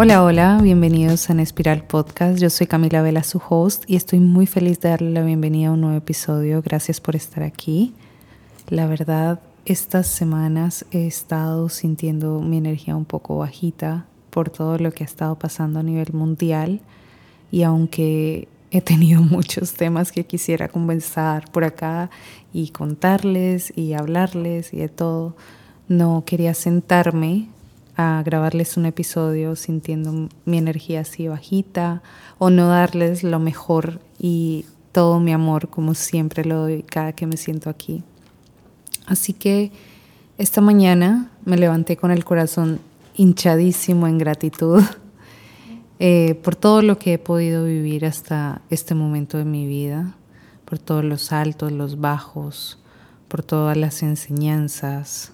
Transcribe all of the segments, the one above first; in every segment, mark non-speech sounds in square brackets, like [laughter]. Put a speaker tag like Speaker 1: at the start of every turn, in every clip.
Speaker 1: Hola, hola, bienvenidos a En Espiral Podcast. Yo soy Camila Vela, su host, y estoy muy feliz de darle la bienvenida a un nuevo episodio. Gracias por estar aquí. La verdad, estas semanas he estado sintiendo mi energía un poco bajita por todo lo que ha estado pasando a nivel mundial y aunque he tenido [laughs] muchos temas que quisiera conversar por acá y contarles y hablarles y de todo, no quería sentarme a grabarles un episodio sintiendo mi energía así bajita o no darles lo mejor y todo mi amor como siempre lo doy cada que me siento aquí. Así que esta mañana me levanté con el corazón hinchadísimo en gratitud [laughs] eh, por todo lo que he podido vivir hasta este momento de mi vida, por todos los altos, los bajos, por todas las enseñanzas,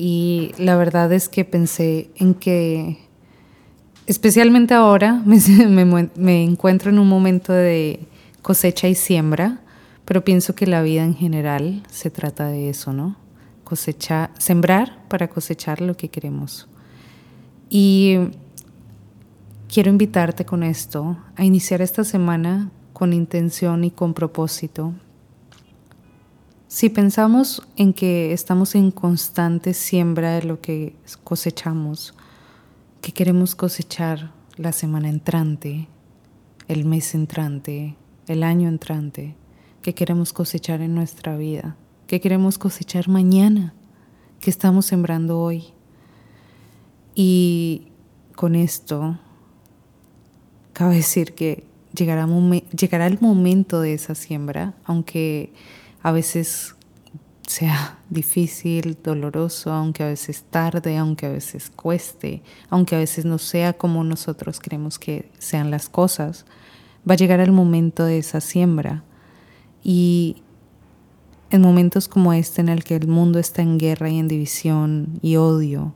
Speaker 1: y la verdad es que pensé en que, especialmente ahora, [laughs] me, encuentro en un momento de cosecha y siembra, pero pienso que la vida en general se trata de eso, ¿no? Cosecha, sembrar para cosechar lo que queremos. Y quiero invitarte con esto a iniciar esta semana con intención y con propósito si pensamos en que estamos en constante siembra de lo que cosechamos, que queremos cosechar la semana entrante, el mes entrante, el año entrante, que queremos cosechar en nuestra vida, que queremos cosechar mañana, que estamos sembrando hoy. Y con esto, cabe decir que llegará, llegará el momento de esa siembra, aunque a veces sea difícil, doloroso, aunque a veces tarde, aunque a veces cueste, aunque a veces no sea como nosotros queremos que sean las cosas, va a llegar el momento de esa siembra. Y en momentos como este en el que el mundo está en guerra y en división y odio,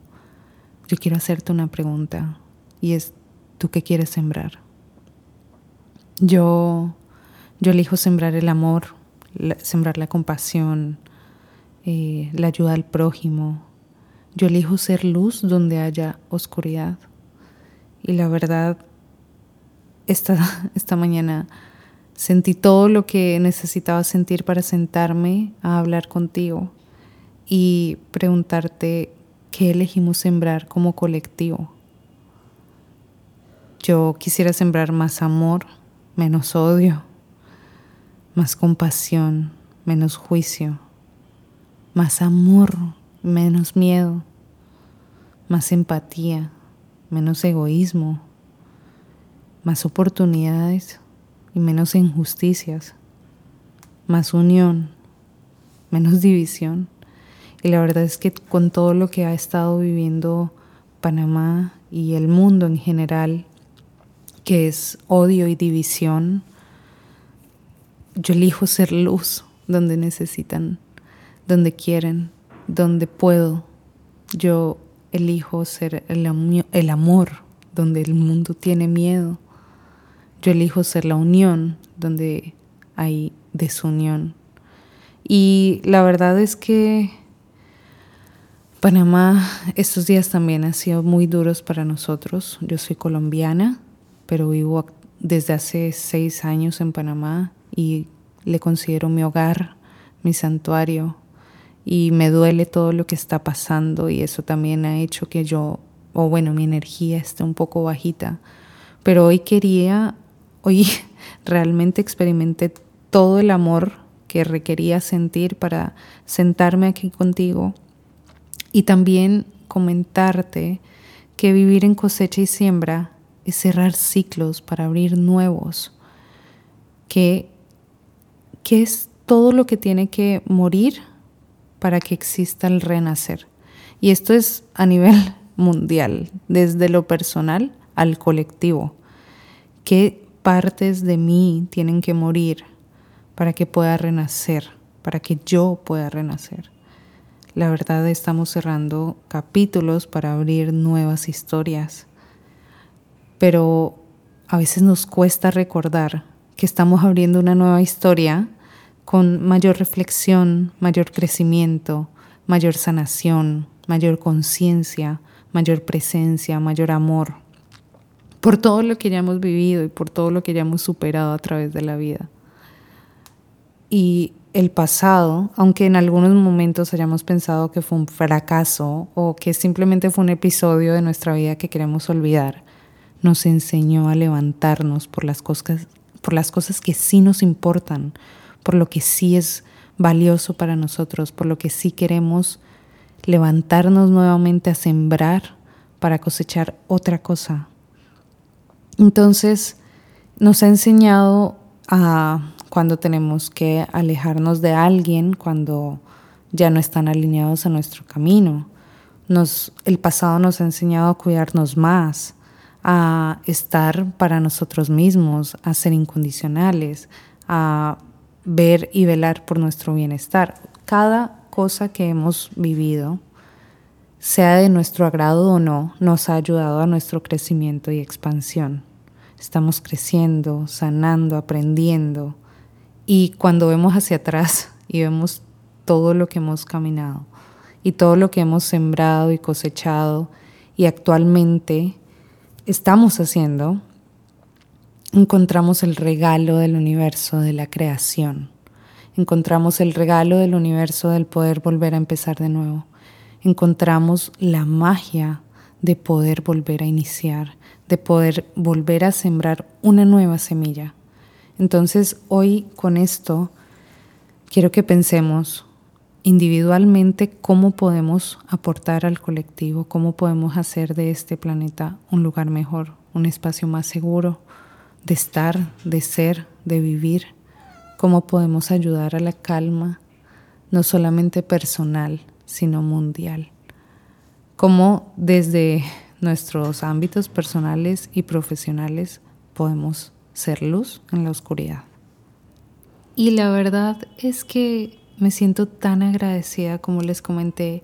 Speaker 1: yo quiero hacerte una pregunta y es, ¿tú qué quieres sembrar? Yo, yo elijo sembrar el amor, sembrar la compasión, eh, la ayuda al prójimo. Yo elijo ser luz donde haya oscuridad. Y la verdad, esta, [laughs] esta mañana sentí todo lo que necesitaba sentir para sentarme a hablar contigo y preguntarte qué elegimos sembrar como colectivo. Yo quisiera sembrar más amor, menos odio, más compasión, menos juicio, más amor, menos miedo, más empatía, menos egoísmo, más oportunidades y menos injusticias, más unión, menos división. Y la verdad es que con todo lo que ha estado viviendo Panamá y el mundo en general, que es odio y división, yo elijo ser luz donde necesitan, donde quieren, donde puedo. Yo elijo ser el, amor donde el mundo tiene miedo. Yo elijo ser la unión donde hay desunión. Y la verdad es que Panamá estos días también han sido muy duros para nosotros. Yo soy colombiana, pero vivo desde hace seis años en Panamá y le considero mi hogar, mi santuario y me duele todo lo que está pasando y eso también ha hecho que yo, o bueno, mi energía esté un poco bajita. Pero hoy quería, hoy [laughs] realmente experimenté todo el amor que requería sentir para sentarme aquí contigo y también comentarte que vivir en cosecha y siembra es cerrar ciclos para abrir nuevos, que ¿Qué es todo lo que tiene que morir para que exista el renacer. Y esto es a nivel [laughs] mundial, desde lo personal al colectivo. ¿Qué partes de mí tienen que morir para que pueda renacer, para que yo pueda renacer? La verdad estamos cerrando capítulos para abrir nuevas historias, pero a veces nos cuesta recordar que estamos abriendo una nueva historia con mayor reflexión, mayor crecimiento, mayor sanación, mayor conciencia, mayor presencia, mayor amor. por todo lo que ya hemos vivido y por todo lo que ya hemos superado a través de la vida. Y el pasado, aunque en algunos momentos hayamos pensado que fue un fracaso o que simplemente fue un episodio de nuestra vida que queremos olvidar, nos enseñó a levantarnos por las cosas, por las cosas que sí nos importan, por lo que sí es valioso para nosotros, por lo que sí queremos levantarnos nuevamente a sembrar para cosechar otra cosa. Entonces, nos ha enseñado a cuando tenemos que alejarnos de alguien, cuando ya no están alineados a nuestro camino. Nos, el pasado nos ha enseñado a cuidarnos más, a estar para nosotros mismos, a ser incondicionales, a ver y velar por nuestro bienestar. Cada cosa que hemos vivido, sea de nuestro agrado o no, nos ha ayudado a nuestro crecimiento y expansión. Estamos creciendo, sanando, aprendiendo. Y cuando vemos hacia atrás y vemos todo lo que hemos caminado y todo lo que hemos sembrado y cosechado y actualmente estamos haciendo, encontramos el regalo del universo, de la creación. Encontramos el regalo del universo del poder volver a empezar de nuevo. Encontramos la magia de poder volver a iniciar, de poder volver a sembrar una nueva semilla. Entonces hoy con esto quiero que pensemos individualmente cómo podemos aportar al colectivo, cómo podemos hacer de este planeta un lugar mejor, un espacio más seguro, de estar, de ser, de vivir, cómo podemos ayudar a la calma, no solamente personal, sino mundial. Cómo desde nuestros ámbitos personales y profesionales podemos ser luz en la oscuridad. Y la verdad es que me siento tan agradecida, como les comenté,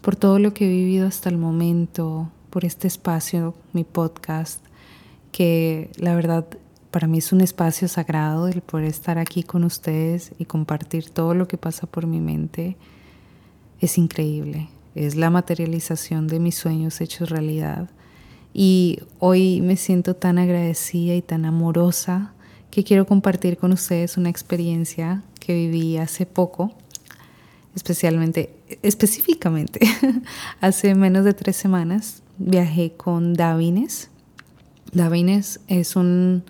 Speaker 1: por todo lo que he vivido hasta el momento, por este espacio, mi podcast, que la verdad para mí es un espacio sagrado el poder estar aquí con ustedes y compartir todo lo que pasa por mi mente. Es increíble, es la materialización de mis sueños hechos realidad. Y hoy me siento tan agradecida y tan amorosa que quiero compartir con ustedes una experiencia que viví hace poco, especialmente, específicamente, [laughs] hace menos de tres semanas viajé con Davines Davines es, un,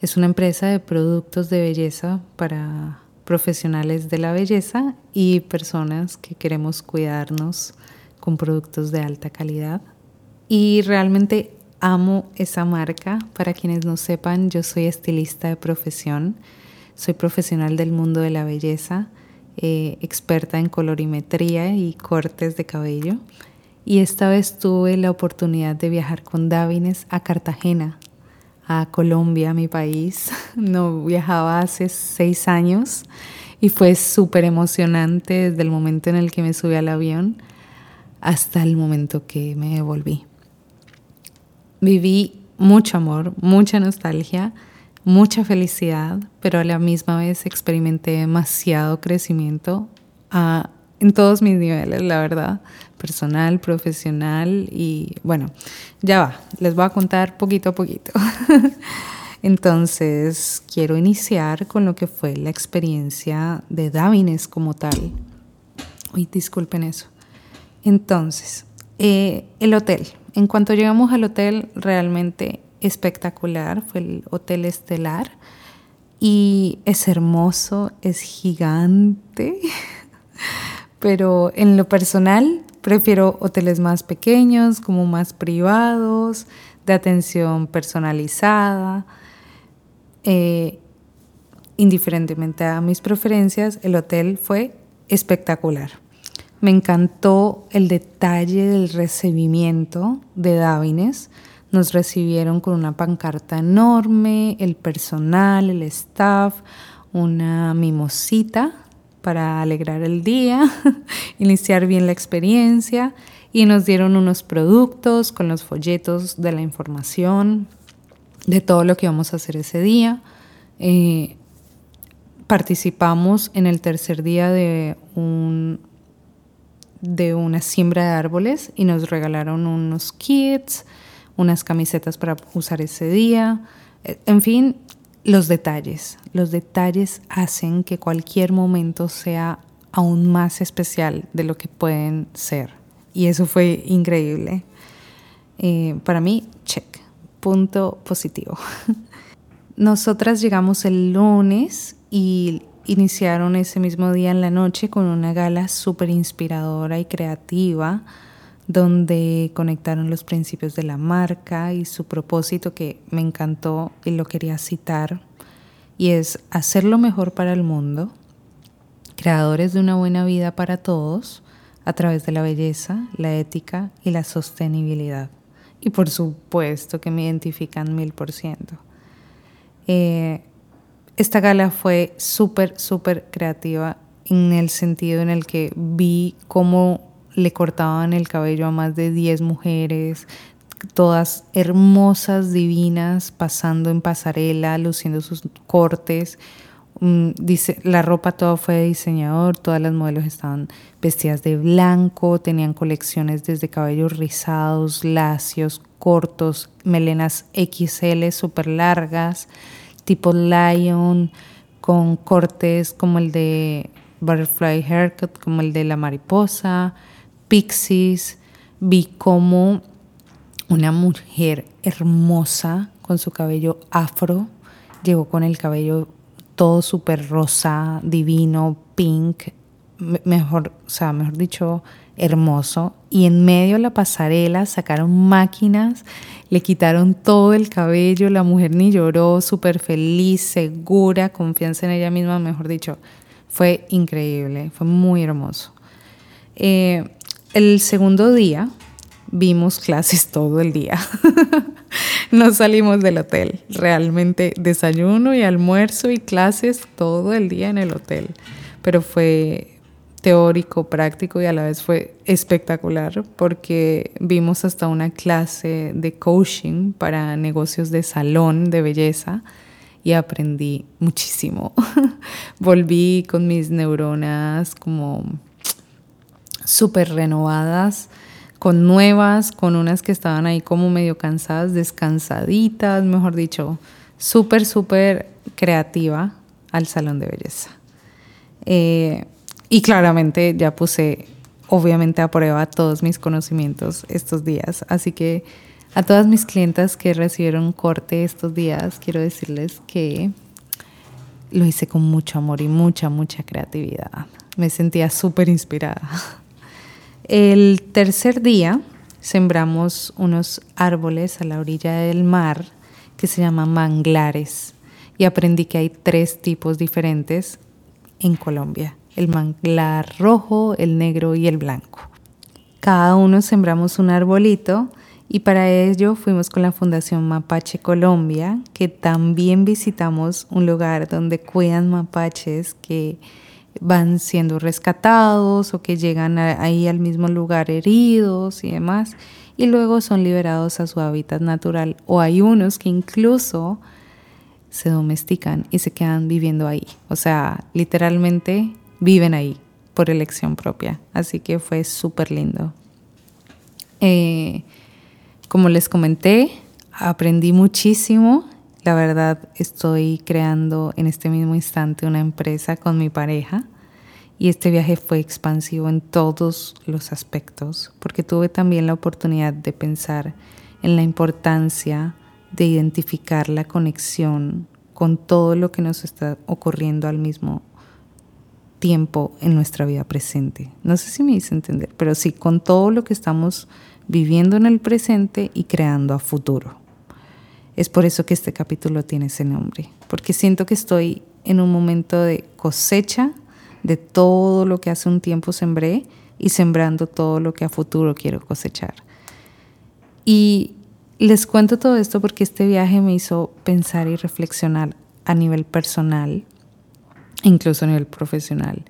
Speaker 1: es una empresa de productos de belleza para profesionales de la belleza y personas que queremos cuidarnos con productos de alta calidad. Y realmente amo esa marca. Para quienes no sepan, yo soy estilista de profesión, soy profesional del mundo de la belleza, eh, experta en colorimetría y cortes de cabello y esta vez tuve la oportunidad de viajar con Davines a Cartagena, a Colombia, mi país. [laughs] No viajaba hace seis años y fue súper emocionante desde el momento en el que me subí al avión hasta el momento que me devolví. Viví mucho amor, mucha nostalgia, mucha felicidad, pero a la misma vez experimenté demasiado crecimiento en todos mis niveles, la verdad, personal, profesional y bueno, ya va, les voy a contar poquito a poquito. [laughs] Entonces, quiero iniciar con lo que fue la experiencia de Davines como tal. Uy, disculpen eso. Entonces, eh, el hotel. En cuanto llegamos al hotel, realmente espectacular. Fue el Hotel Estelar. Y es hermoso, es gigante. [laughs] pero en lo personal prefiero hoteles más pequeños, como más privados, de atención personalizada. Eh, indiferentemente a mis preferencias, el hotel fue espectacular. Me encantó el detalle del recibimiento de Davines. Nos recibieron con una pancarta enorme, el personal, el staff, una mimosita para alegrar el día, [laughs] iniciar bien la experiencia y nos dieron unos productos con los folletos de la información de todo lo que íbamos a hacer ese día. Eh, participamos en el tercer día de, un, de una siembra de árboles y nos regalaron unos kits, unas camisetas para usar ese día. Eh, en fin, los detalles. Los detalles hacen que cualquier momento sea aún más especial de lo que pueden ser. Y eso fue increíble. Eh, para mí, check. Punto positivo. [laughs] Nosotras llegamos el lunes y iniciaron ese mismo día en la noche con una gala súper inspiradora y creativa donde conectaron los principios de la marca y su propósito que me encantó y lo quería citar, y es hacer lo mejor para el mundo, creadores de una buena vida para todos a través de la belleza, la ética y la sostenibilidad. Y por supuesto que me identifican mil por ciento. Eh, esta gala fue súper, súper creativa en el sentido en el que vi cómo le cortaban el cabello a más de 10 mujeres, todas hermosas, divinas, pasando en pasarela, luciendo sus cortes. Mm, dice, la ropa toda fue de diseñador, todas las modelos estaban vestidas de blanco, tenían colecciones desde cabellos rizados, lacios, cortos, melenas XL súper largas, tipo lion, con cortes como el de butterfly haircut, como el de la mariposa, pixies, vi como una mujer hermosa con su cabello afro llegó con el cabello todo súper rosa, divino, pink, mejor, o sea, mejor dicho, hermoso. Y en medio de la pasarela sacaron máquinas, le quitaron todo el cabello, la mujer ni lloró, súper feliz, segura, confianza en ella misma, mejor dicho. Fue increíble, fue muy hermoso. Eh, el segundo día vimos clases todo el día. [laughs] no salimos del hotel. Realmente desayuno y almuerzo y clases todo el día en el hotel. Pero fue teórico, práctico y a la vez fue espectacular porque vimos hasta una clase de coaching para negocios de salón de belleza y aprendí muchísimo. [laughs] Volví con mis neuronas como súper renovadas, con nuevas, con unas que estaban ahí como medio cansadas, descansaditas, mejor dicho, súper, súper creativa al salón de belleza. Eh, y claramente ya puse, obviamente, a prueba todos mis conocimientos estos días. Así que a todas mis clientas que recibieron corte estos días, quiero decirles que lo hice con mucho amor y mucha, mucha creatividad. Me sentía súper inspirada. [laughs] El tercer día sembramos unos árboles a la orilla del mar que se llaman manglares y aprendí que hay tres tipos diferentes en Colombia, el manglar rojo, el negro y el blanco. Cada uno sembramos un arbolito y para ello fuimos con la Fundación Mapache Colombia, que también visitamos un lugar donde cuidan mapaches que van siendo rescatados o que llegan ahí al mismo lugar heridos y demás, y luego son liberados a su hábitat natural. O hay unos que incluso se domestican y se quedan viviendo ahí. O sea, literalmente viven ahí por elección propia. Así que fue súper lindo. Eh, como les comenté, aprendí muchísimo la verdad, estoy creando en este mismo instante una empresa con mi pareja y este viaje fue expansivo en todos los aspectos porque tuve también la oportunidad de pensar en la importancia de identificar la conexión con todo lo que nos está ocurriendo al mismo tiempo en nuestra vida presente. No sé si me hice entender, pero sí, con todo lo que estamos viviendo en el presente y creando a futuro. Es por eso que este capítulo tiene ese nombre, porque siento que estoy en un momento de cosecha de todo lo que hace un tiempo sembré y sembrando todo lo que a futuro quiero cosechar. Y les cuento todo esto porque este viaje me hizo pensar y reflexionar a nivel personal, incluso a nivel profesional,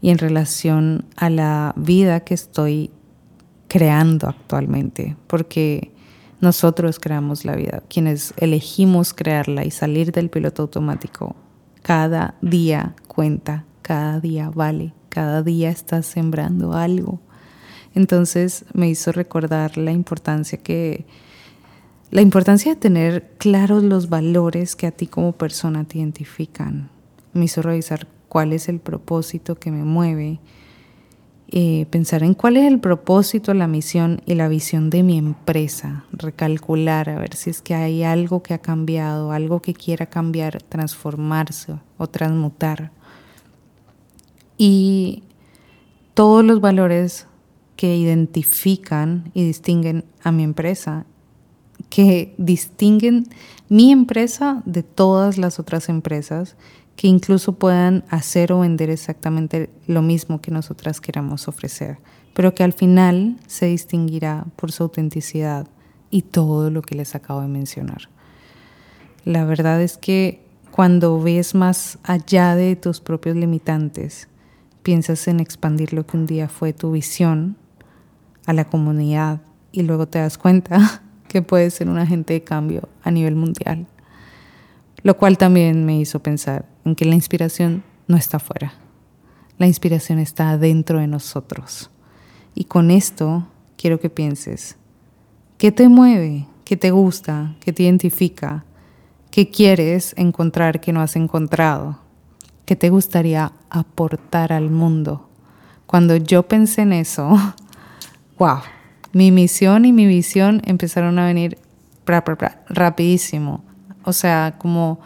Speaker 1: y en relación a la vida que estoy creando actualmente, porque nosotros creamos la vida, quienes elegimos crearla y salir del piloto automático. Cada día cuenta, cada día vale, cada día estás sembrando algo. Entonces me hizo recordar la importancia que La importancia de tener claros los valores que a ti como persona te identifican me hizo revisar cuál es el propósito que me mueve, eh, pensar en cuál es el propósito, la misión y la visión de mi empresa, recalcular a ver si es que hay algo que ha cambiado, algo que quiera cambiar, transformarse o transmutar. Y todos los valores que identifican y distinguen a mi empresa, que distinguen mi empresa de todas las otras empresas que incluso puedan hacer o vender exactamente lo mismo que nosotras queramos ofrecer, pero que al final se distinguirá por su autenticidad y todo lo que les acabo de mencionar. La verdad es que cuando ves más allá de tus propios limitantes, piensas en expandir lo que un día fue tu visión a la comunidad y luego te das cuenta [laughs] que puedes ser un agente de cambio a nivel mundial. Lo cual también me hizo pensar que la inspiración no está afuera. La inspiración está dentro de nosotros. Y con esto quiero que pienses, ¿qué te mueve? ¿Qué te gusta? ¿Qué te identifica? ¿Qué quieres encontrar que no has encontrado? ¿Qué te gustaría aportar al mundo? Cuando yo pensé en eso, [laughs] wow, mi misión y mi visión empezaron a venir rapidísimo. O sea, como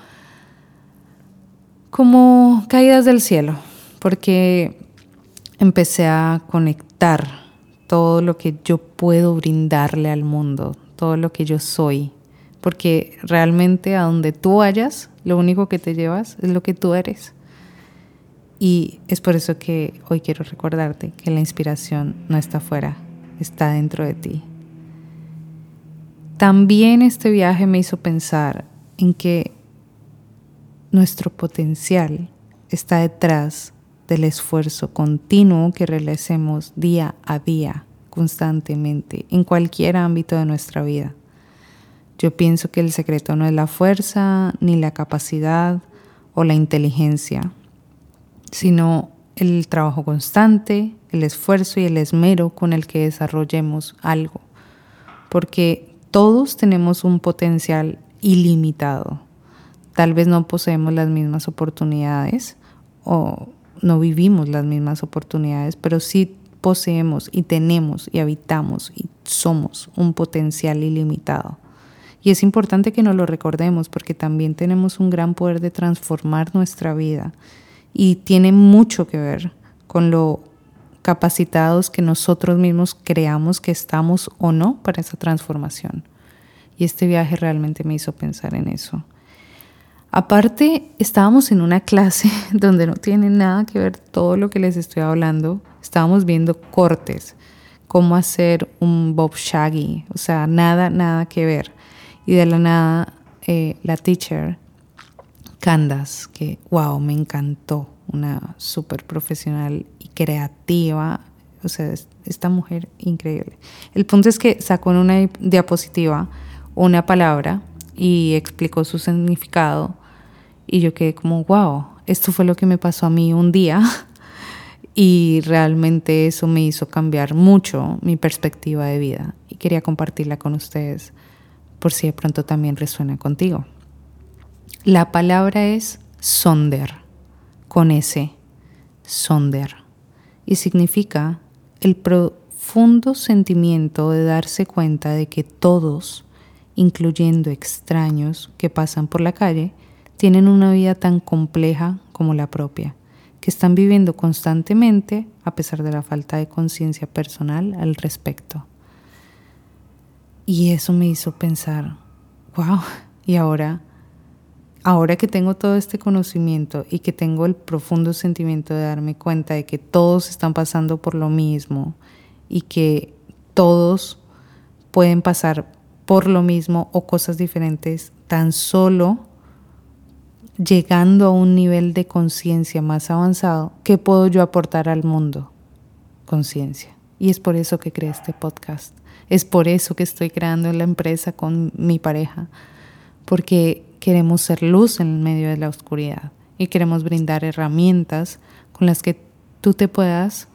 Speaker 1: como caídas del cielo, porque empecé a conectar todo lo que yo puedo brindarle al mundo, todo lo que yo soy, porque realmente a donde tú vayas, lo único que te llevas es lo que tú eres. Y es por eso que hoy quiero recordarte que la inspiración no está afuera, está dentro de ti. También este viaje me hizo pensar en que nuestro potencial está detrás del esfuerzo continuo que realicemos día a día, constantemente, en cualquier ámbito de nuestra vida. Yo pienso que el secreto no es la fuerza, ni la capacidad o la inteligencia, sino el trabajo constante, el esfuerzo y el esmero con el que desarrollemos algo, porque todos tenemos un potencial ilimitado tal vez no poseemos las mismas oportunidades o no vivimos las mismas oportunidades, pero sí poseemos y tenemos y habitamos y somos un potencial ilimitado. Y es importante que nos lo recordemos porque también tenemos un gran poder de transformar nuestra vida y tiene mucho que ver con lo capacitados que nosotros mismos creamos que estamos o no para esa transformación. Y este viaje realmente me hizo pensar en eso. Aparte, estábamos en una clase [laughs] donde no tiene nada que ver todo lo que les estoy hablando. Estábamos viendo cortes, cómo hacer un Bob Shaggy, o sea, nada, nada que ver. Y de la nada, eh, la teacher, Candace, que wow, me encantó, una súper profesional y creativa, o sea, esta mujer increíble. El punto es que sacó en una diapositiva una palabra y explicó su significado y yo quedé como, wow, esto fue lo que me pasó a mí un día. [laughs] Y realmente eso me hizo cambiar mucho mi perspectiva de vida. Y quería compartirla con ustedes por si de pronto también resuena contigo. La palabra es sonder, con S, sonder. Y significa el profundo sentimiento de darse cuenta de que todos, incluyendo extraños que pasan por la calle, tienen una vida tan compleja como la propia, que están viviendo constantemente a pesar de la falta de conciencia personal al respecto. Y eso me hizo pensar, wow, y ahora, ahora que tengo todo este conocimiento y que tengo el profundo sentimiento de darme cuenta de que todos están pasando por lo mismo y que todos pueden pasar por lo mismo o cosas diferentes tan solo llegando a un nivel de conciencia más avanzado, ¿qué puedo yo aportar al mundo? Conciencia. Y es por eso que creé este podcast. Es por eso que estoy creando la empresa con mi pareja. Porque queremos ser luz en medio de la oscuridad y queremos brindar herramientas con las que tú te puedas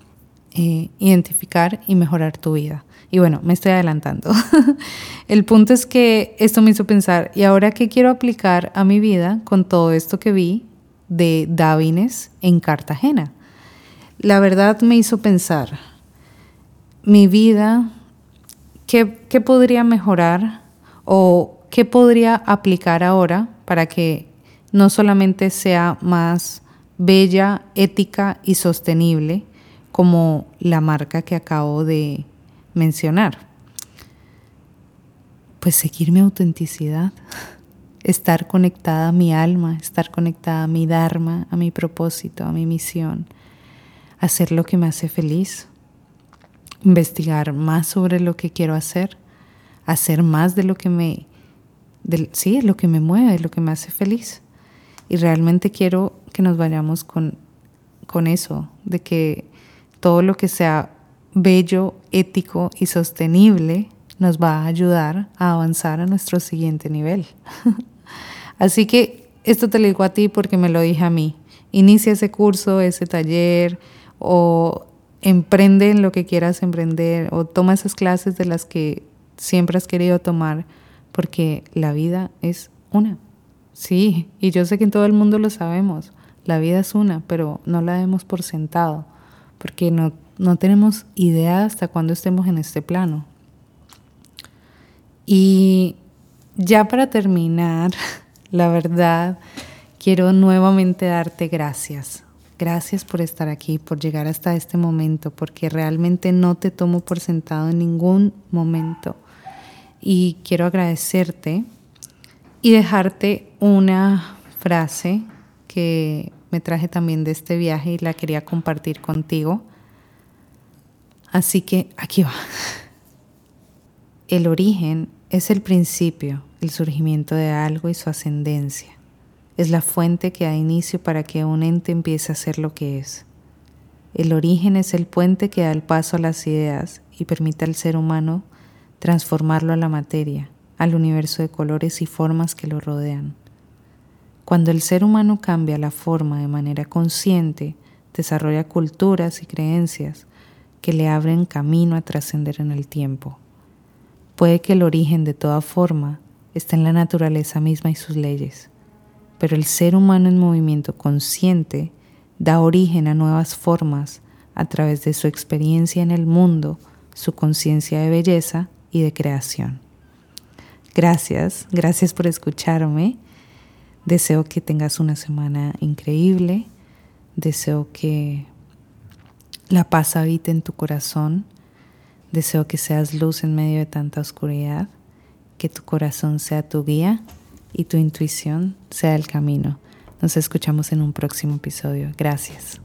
Speaker 1: eh, identificar y mejorar tu vida Y bueno, me estoy adelantando. [laughs] el punto es que esto me hizo pensar, ¿y ahora qué quiero aplicar a mi vida con todo esto que vi de Davines en Cartagena? La verdad me hizo pensar, mi vida, ¿qué, qué podría mejorar o qué podría aplicar ahora para que no solamente sea más bella, ética y sostenible como la marca que acabo de mencionar. Pues seguir mi autenticidad, estar conectada a mi alma, estar conectada a mi Dharma, a mi propósito, a mi misión, hacer lo que me hace feliz, investigar más sobre lo que quiero hacer, hacer más de lo que me, sí, lo que me mueve, lo que me hace feliz. Y realmente quiero que nos vayamos con, con eso, de que todo lo que sea bello, ético y sostenible nos va a ayudar a avanzar a nuestro siguiente nivel. [laughs] Así que esto te lo digo a ti porque me lo dije a mí. Inicia ese curso, ese taller o emprende en lo que quieras emprender o toma esas clases de las que siempre has querido tomar porque la vida es una. Sí, y yo sé que en todo el mundo lo sabemos. La vida es una, pero no la demos por sentado, porque no, no tenemos idea hasta cuándo estemos en este plano. Y ya para terminar, [laughs] la verdad, quiero nuevamente darte gracias. Gracias por estar aquí, por llegar hasta este momento, porque realmente no te tomo por sentado en ningún momento. Y quiero agradecerte y dejarte una frase que me traje también de este viaje y la quería compartir contigo. Así que aquí va. El origen es el principio, el surgimiento de algo y su ascendencia. Es la fuente que da inicio para que un ente empiece a ser lo que es. El origen es el puente que da el paso a las ideas y permite al ser humano transformarlo a la materia, al universo de colores y formas que lo rodean. Cuando el ser humano cambia la forma de manera consciente, desarrolla culturas y creencias que le abren camino a trascender en el tiempo. Puede que el origen de toda forma esté en la naturaleza misma y sus leyes, pero el ser humano en movimiento consciente da origen a nuevas formas a través de su experiencia en el mundo, su conciencia de belleza y de creación. Gracias, gracias por escucharme. Deseo que tengas una semana increíble. Deseo que la paz habite en tu corazón. Deseo que seas luz en medio de tanta oscuridad. Que tu corazón sea tu guía y tu intuición sea el camino. Nos escuchamos en un próximo episodio. Gracias.